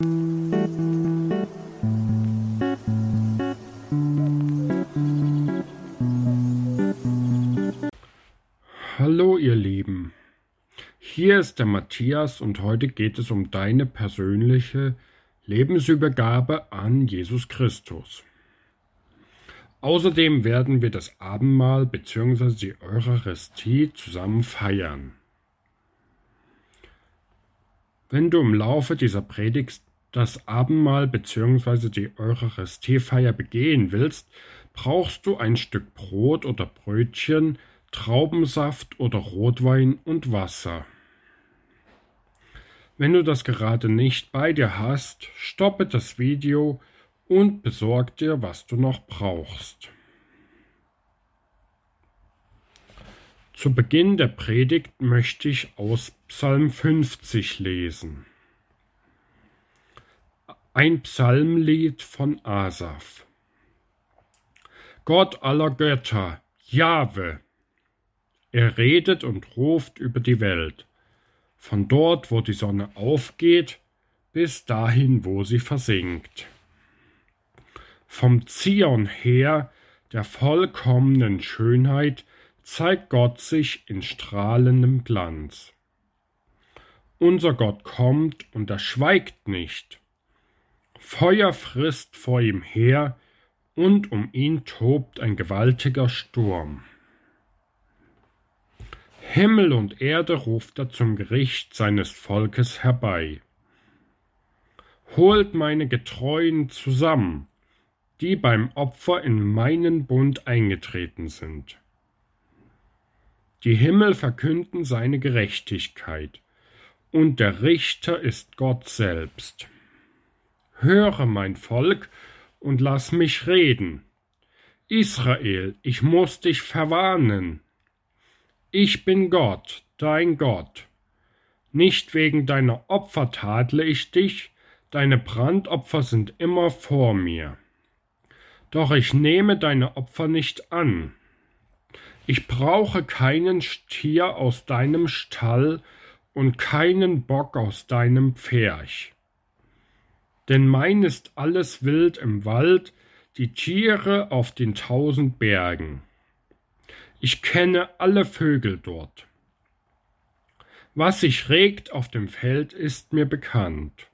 Hallo ihr Lieben, hier ist der Matthias und heute geht es um deine persönliche Lebensübergabe an Jesus Christus. Außerdem werden wir das Abendmahl bzw. die Eucharistie zusammen feiern. Wenn du im Laufe dieser Predigt das Abendmahl bzw. die Eucharistiefeier begehen willst, brauchst du ein Stück Brot oder Brötchen, Traubensaft oder Rotwein und Wasser. Wenn du das gerade nicht bei dir hast, stoppe das Video und besorg dir, was du noch brauchst. Zu Beginn der Predigt möchte ich aus Psalm 50 lesen. Ein Psalmlied von Asaf. Gott aller Götter, Jahwe, er redet und ruft über die Welt, von dort, wo die Sonne aufgeht, bis dahin, wo sie versinkt. Vom Zion her, der vollkommenen Schönheit, zeigt Gott sich in strahlendem Glanz. Unser Gott kommt und er schweigt nicht. Feuer frisst vor ihm her, und um ihn tobt ein gewaltiger Sturm. Himmel und Erde ruft er zum Gericht seines Volkes herbei. Holt meine Getreuen zusammen, die beim Opfer in meinen Bund eingetreten sind. Die Himmel verkünden seine Gerechtigkeit, und der Richter ist Gott selbst. Höre, mein Volk, und lass mich reden. Israel, ich muss dich verwarnen. Ich bin Gott, dein Gott. Nicht wegen deiner Opfer tadle ich dich, deine Brandopfer sind immer vor mir. Doch ich nehme deine Opfer nicht an. Ich brauche keinen Stier aus deinem Stall und keinen Bock aus deinem Pferch. Denn mein ist alles Wild im Wald, die Tiere auf den tausend Bergen. Ich kenne alle Vögel dort. Was sich regt auf dem Feld, ist mir bekannt.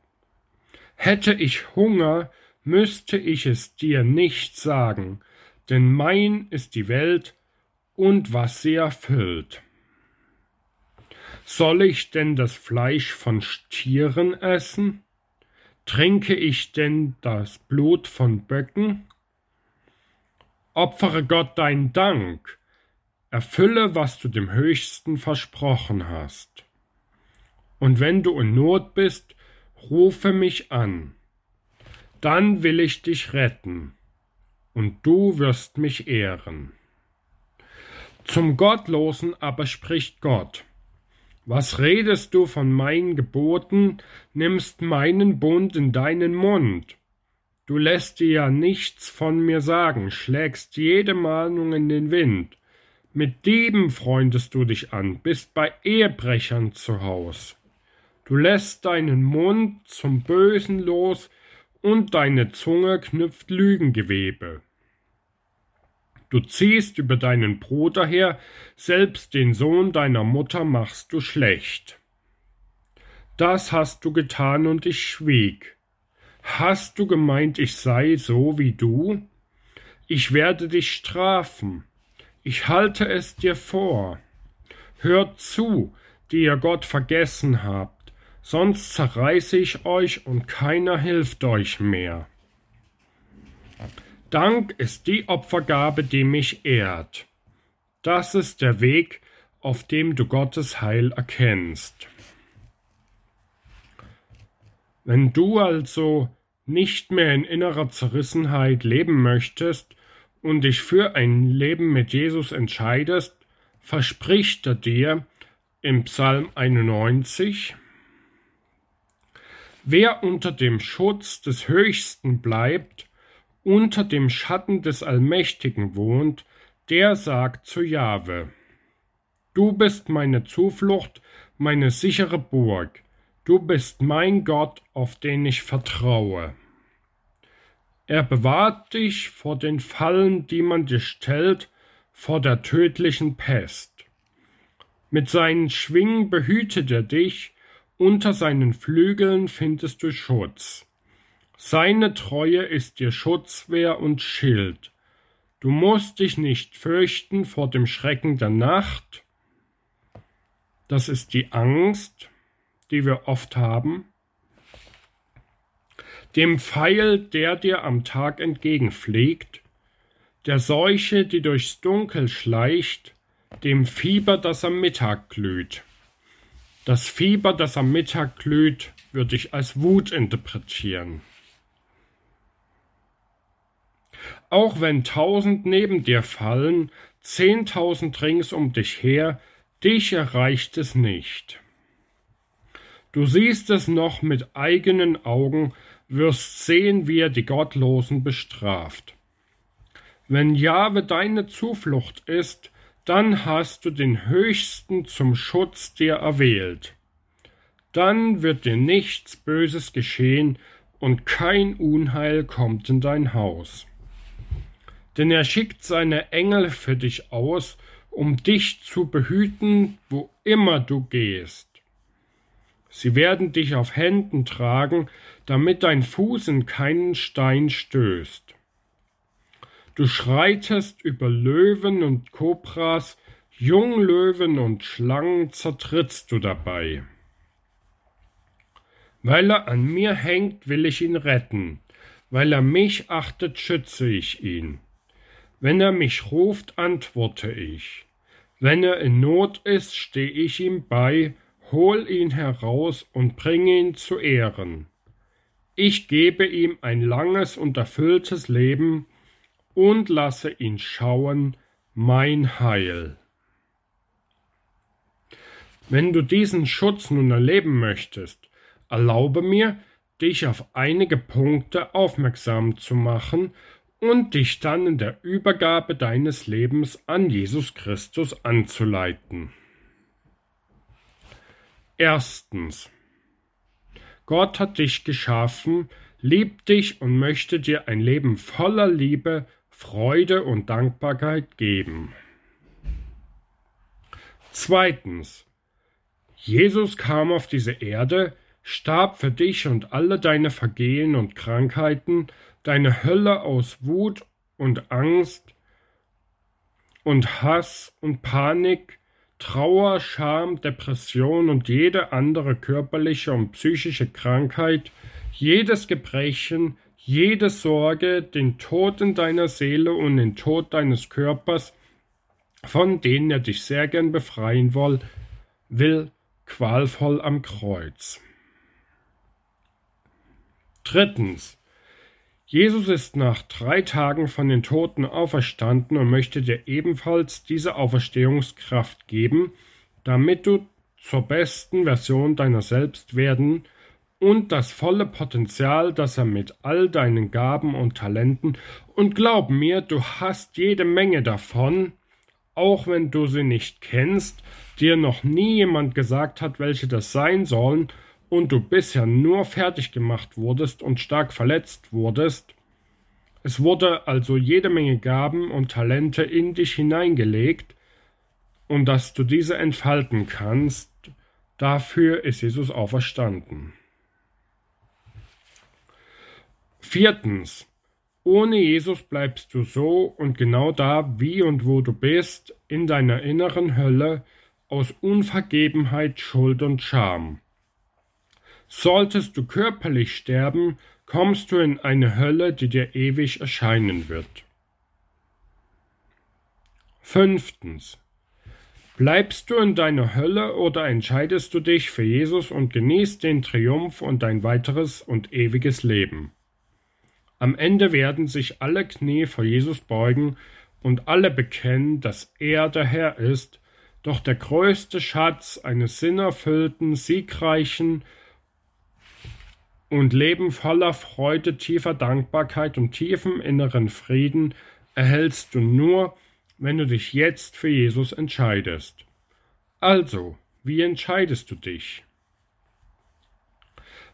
Hätte ich Hunger, müsste ich es dir nicht sagen, denn mein ist die Welt und was sie erfüllt. Soll ich denn das Fleisch von Stieren essen? Trinke ich denn das Blut von Böcken? Opfere Gott dein Dank, erfülle, was du dem Höchsten versprochen hast. Und wenn du in Not bist, rufe mich an dann will ich dich retten, und du wirst mich ehren. Zum Gottlosen aber spricht Gott. Was redest du von meinen Geboten, nimmst meinen Bund in deinen Mund? Du lässt dir ja nichts von mir sagen, schlägst jede Mahnung in den Wind. Mit Dieben freundest du dich an, bist bei Ehebrechern zu Haus. Du lässt deinen Mund zum Bösen los, und deine Zunge knüpft Lügengewebe. Du ziehst über deinen Bruder her, selbst den Sohn deiner Mutter machst du schlecht. Das hast du getan und ich schwieg. Hast du gemeint, ich sei so wie du? Ich werde dich strafen. Ich halte es dir vor. Hört zu, die ihr Gott vergessen habt sonst zerreiße ich euch und keiner hilft euch mehr. Dank ist die Opfergabe, die mich ehrt. Das ist der Weg, auf dem du Gottes Heil erkennst. Wenn du also nicht mehr in innerer Zerrissenheit leben möchtest und dich für ein Leben mit Jesus entscheidest, verspricht er dir im Psalm 91, Wer unter dem Schutz des Höchsten bleibt, unter dem Schatten des Allmächtigen wohnt, der sagt zu Jahwe, Du bist meine Zuflucht, meine sichere Burg, Du bist mein Gott, auf den ich vertraue. Er bewahrt dich vor den Fallen, die man dir stellt, vor der tödlichen Pest. Mit seinen Schwingen behütet er dich, unter seinen Flügeln findest du Schutz. Seine Treue ist dir Schutzwehr und Schild. Du musst dich nicht fürchten vor dem Schrecken der Nacht. Das ist die Angst, die wir oft haben, dem Pfeil, der dir am Tag entgegenfliegt, der Seuche, die durchs Dunkel schleicht, dem Fieber, das am Mittag glüht. Das Fieber, das am Mittag glüht, würde ich als Wut interpretieren. Auch wenn tausend neben dir fallen, zehntausend rings um dich her, dich erreicht es nicht. Du siehst es noch mit eigenen Augen, wirst sehen, wie er die Gottlosen bestraft. Wenn Jahwe deine Zuflucht ist, dann hast du den Höchsten zum Schutz dir erwählt. Dann wird dir nichts Böses geschehen und kein Unheil kommt in dein Haus. Denn er schickt seine Engel für dich aus, um dich zu behüten, wo immer du gehst. Sie werden dich auf Händen tragen, damit dein Fuß in keinen Stein stößt. Du schreitest über Löwen und Kobras, Junglöwen und Schlangen zertrittst du dabei. Weil er an mir hängt, will ich ihn retten, weil er mich achtet, schütze ich ihn. Wenn er mich ruft, antworte ich. Wenn er in Not ist, steh ich ihm bei, hol ihn heraus und bring ihn zu Ehren. Ich gebe ihm ein langes und erfülltes Leben und lasse ihn schauen mein Heil. Wenn du diesen Schutz nun erleben möchtest, erlaube mir, dich auf einige Punkte aufmerksam zu machen und dich dann in der Übergabe deines Lebens an Jesus Christus anzuleiten. Erstens. Gott hat dich geschaffen, liebt dich und möchte dir ein Leben voller Liebe, Freude und Dankbarkeit geben. Zweitens. Jesus kam auf diese Erde, starb für dich und alle deine Vergehen und Krankheiten, deine Hölle aus Wut und Angst und Hass und Panik, Trauer, Scham, Depression und jede andere körperliche und psychische Krankheit, jedes Gebrechen, jede Sorge, den Tod in deiner Seele und den Tod deines Körpers, von denen er dich sehr gern befreien will, will qualvoll am Kreuz. Drittens. Jesus ist nach drei Tagen von den Toten auferstanden und möchte dir ebenfalls diese Auferstehungskraft geben, damit du zur besten Version deiner selbst werden und das volle Potenzial, das er mit all deinen Gaben und Talenten, und glaub mir, du hast jede Menge davon, auch wenn du sie nicht kennst, dir noch nie jemand gesagt hat, welche das sein sollen, und du bisher nur fertig gemacht wurdest und stark verletzt wurdest, es wurde also jede Menge Gaben und Talente in dich hineingelegt, und dass du diese entfalten kannst, dafür ist Jesus auferstanden. Viertens. Ohne Jesus bleibst du so und genau da, wie und wo du bist, in deiner inneren Hölle, aus Unvergebenheit, Schuld und Scham. Solltest du körperlich sterben, kommst du in eine Hölle, die dir ewig erscheinen wird. Fünftens. Bleibst du in deiner Hölle oder entscheidest du dich für Jesus und genießt den Triumph und dein weiteres und ewiges Leben? Am Ende werden sich alle Knie vor Jesus beugen und alle bekennen, dass er der Herr ist, doch der größte Schatz eines sinnerfüllten, siegreichen und Leben voller Freude, tiefer Dankbarkeit und tiefem inneren Frieden erhältst du nur, wenn du dich jetzt für Jesus entscheidest. Also, wie entscheidest du dich?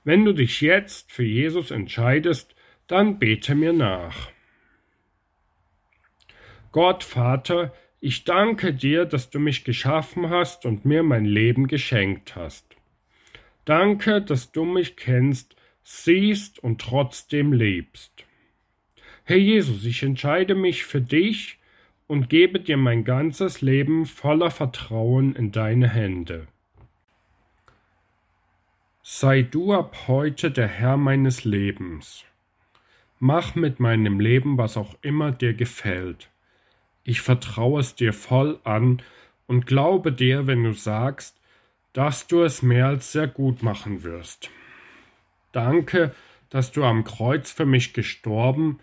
Wenn du dich jetzt für Jesus entscheidest, dann bete mir nach. Gott Vater, ich danke dir, dass du mich geschaffen hast und mir mein Leben geschenkt hast. Danke, dass du mich kennst, siehst und trotzdem lebst. Herr Jesus, ich entscheide mich für dich und gebe dir mein ganzes Leben voller Vertrauen in deine Hände. Sei du ab heute der Herr meines Lebens. Mach mit meinem Leben, was auch immer dir gefällt. Ich vertraue es dir voll an und glaube dir, wenn du sagst, dass du es mehr als sehr gut machen wirst. Danke, dass du am Kreuz für mich gestorben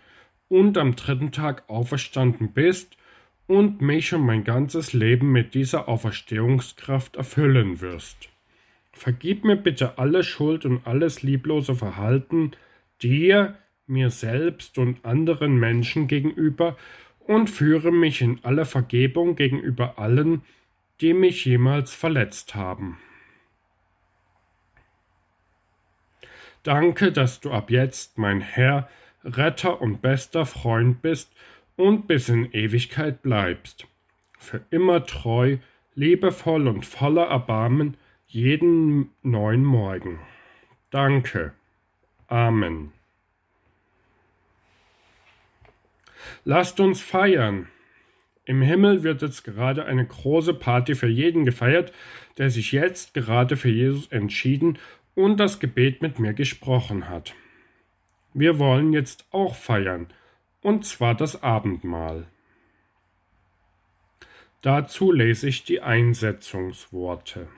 und am dritten Tag auferstanden bist und mich und mein ganzes Leben mit dieser Auferstehungskraft erfüllen wirst. Vergib mir bitte alle Schuld und alles lieblose Verhalten dir, mir selbst und anderen Menschen gegenüber und führe mich in alle Vergebung gegenüber allen, die mich jemals verletzt haben. Danke, dass du ab jetzt mein Herr, Retter und bester Freund bist und bis in Ewigkeit bleibst. Für immer treu, liebevoll und voller Erbarmen jeden neuen Morgen. Danke. Amen. Lasst uns feiern. Im Himmel wird jetzt gerade eine große Party für jeden gefeiert, der sich jetzt gerade für Jesus entschieden und das Gebet mit mir gesprochen hat. Wir wollen jetzt auch feiern, und zwar das Abendmahl. Dazu lese ich die Einsetzungsworte.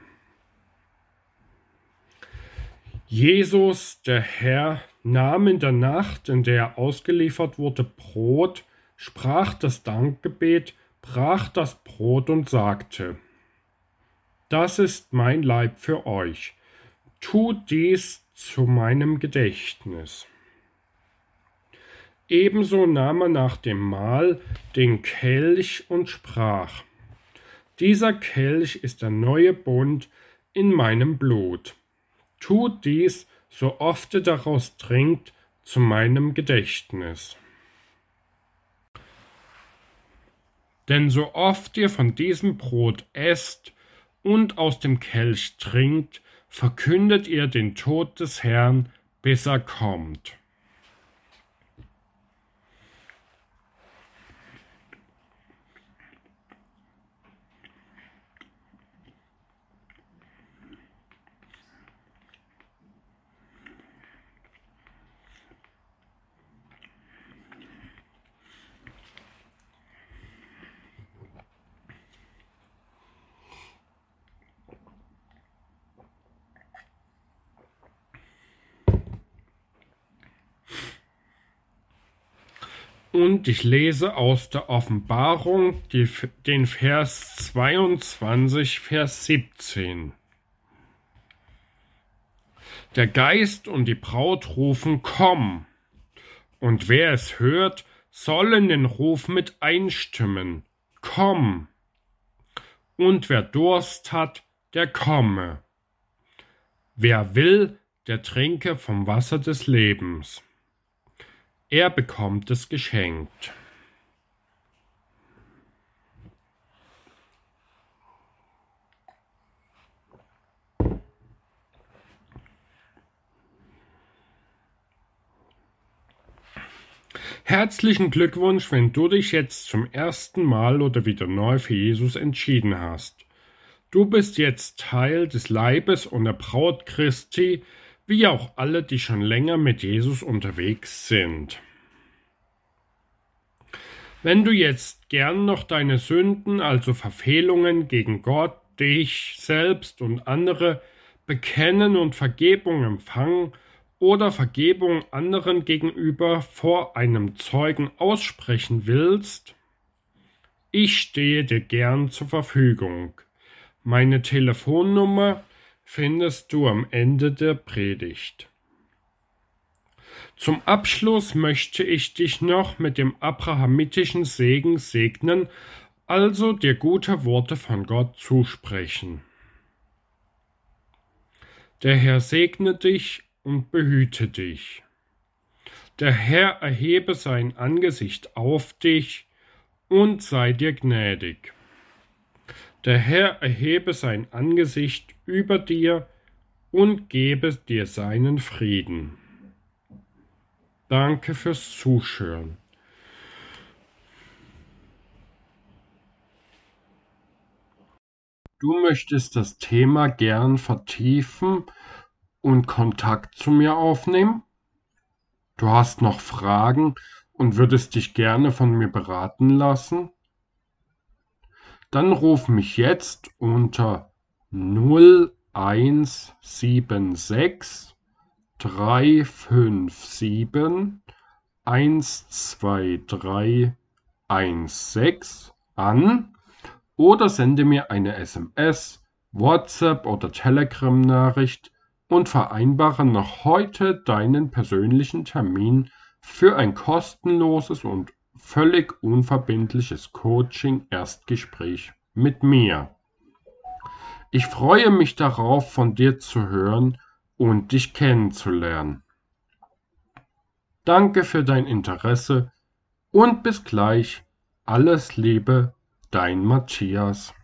Jesus, der Herr, nahm in der Nacht, in der er ausgeliefert wurde, Brot, sprach das Dankgebet, brach das Brot und sagte, Das ist mein Leib für euch, tut dies zu meinem Gedächtnis. Ebenso nahm er nach dem Mahl den Kelch und sprach, Dieser Kelch ist der neue Bund in meinem Blut. Tut dies, so oft ihr daraus trinkt, zu meinem Gedächtnis. Denn so oft ihr von diesem Brot esst und aus dem Kelch trinkt, verkündet ihr den Tod des Herrn, bis er kommt. Und ich lese aus der Offenbarung die, den Vers 22, Vers 17. Der Geist und die Braut rufen, komm. Und wer es hört, soll in den Ruf mit einstimmen, komm. Und wer Durst hat, der komme. Wer will, der trinke vom Wasser des Lebens. Er bekommt es geschenkt. Herzlichen Glückwunsch, wenn du dich jetzt zum ersten Mal oder wieder neu für Jesus entschieden hast. Du bist jetzt Teil des Leibes und der Braut Christi, wie auch alle, die schon länger mit Jesus unterwegs sind. Wenn du jetzt gern noch deine Sünden, also Verfehlungen gegen Gott, dich selbst und andere bekennen und Vergebung empfangen oder Vergebung anderen gegenüber vor einem Zeugen aussprechen willst, ich stehe dir gern zur Verfügung. Meine Telefonnummer findest du am Ende der Predigt. Zum Abschluss möchte ich dich noch mit dem abrahamitischen Segen segnen, also dir gute Worte von Gott zusprechen. Der Herr segne dich und behüte dich. Der Herr erhebe sein Angesicht auf dich und sei dir gnädig. Der Herr erhebe sein Angesicht über dir und gebe dir seinen Frieden. Danke fürs Zuschören. Du möchtest das Thema gern vertiefen und Kontakt zu mir aufnehmen? Du hast noch Fragen und würdest dich gerne von mir beraten lassen? Dann ruf mich jetzt unter 0176 357 12316 an oder sende mir eine SMS, WhatsApp oder Telegram-Nachricht und vereinbare noch heute deinen persönlichen Termin für ein kostenloses und völlig unverbindliches Coaching-Erstgespräch mit mir. Ich freue mich darauf, von dir zu hören und dich kennenzulernen. Danke für dein Interesse und bis gleich. Alles Liebe, dein Matthias.